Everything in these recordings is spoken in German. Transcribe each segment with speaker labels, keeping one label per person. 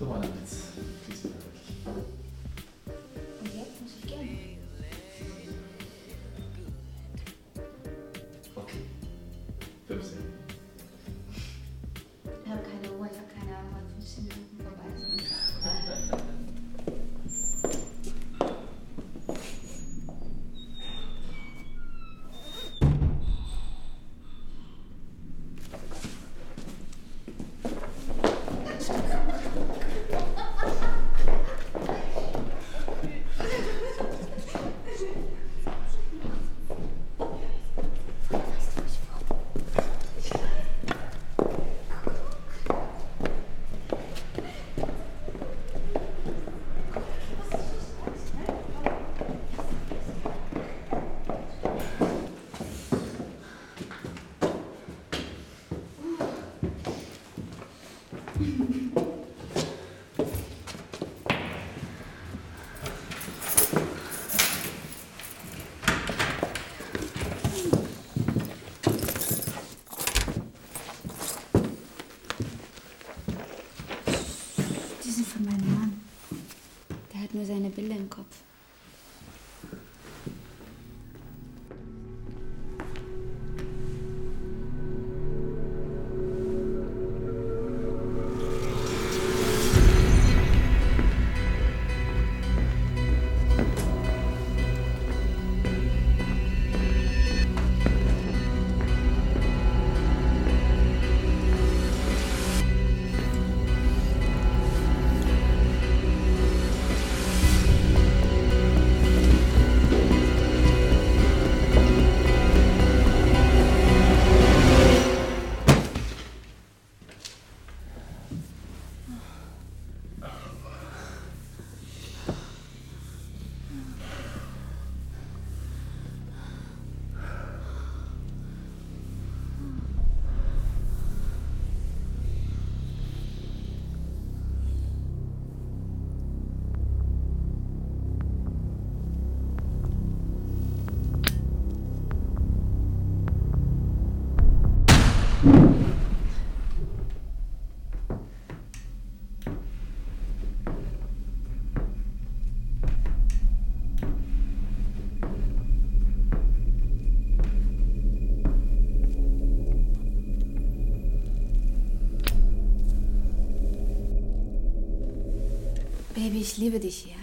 Speaker 1: そばなんです。Nur seine Bilder im Kopf. Baby, ich liebe dich hier.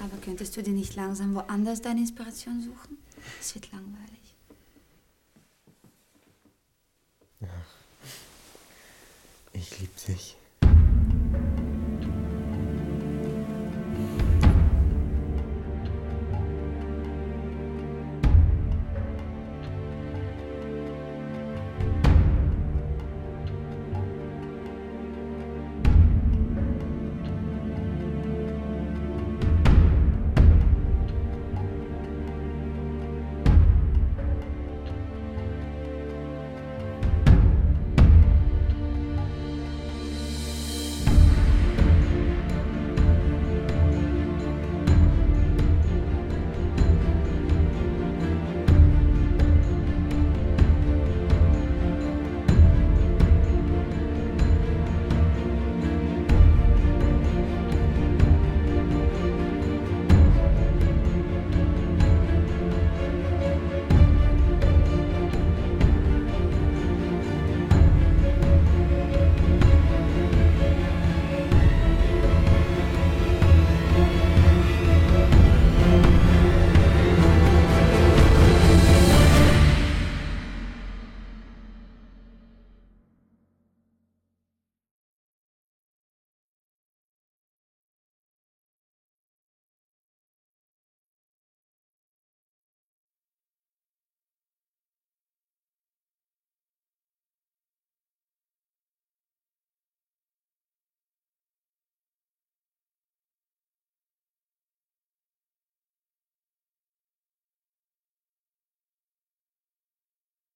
Speaker 1: Aber könntest du dir nicht langsam woanders deine Inspiration suchen? Es wird langweilig.
Speaker 2: Ich lieb dich.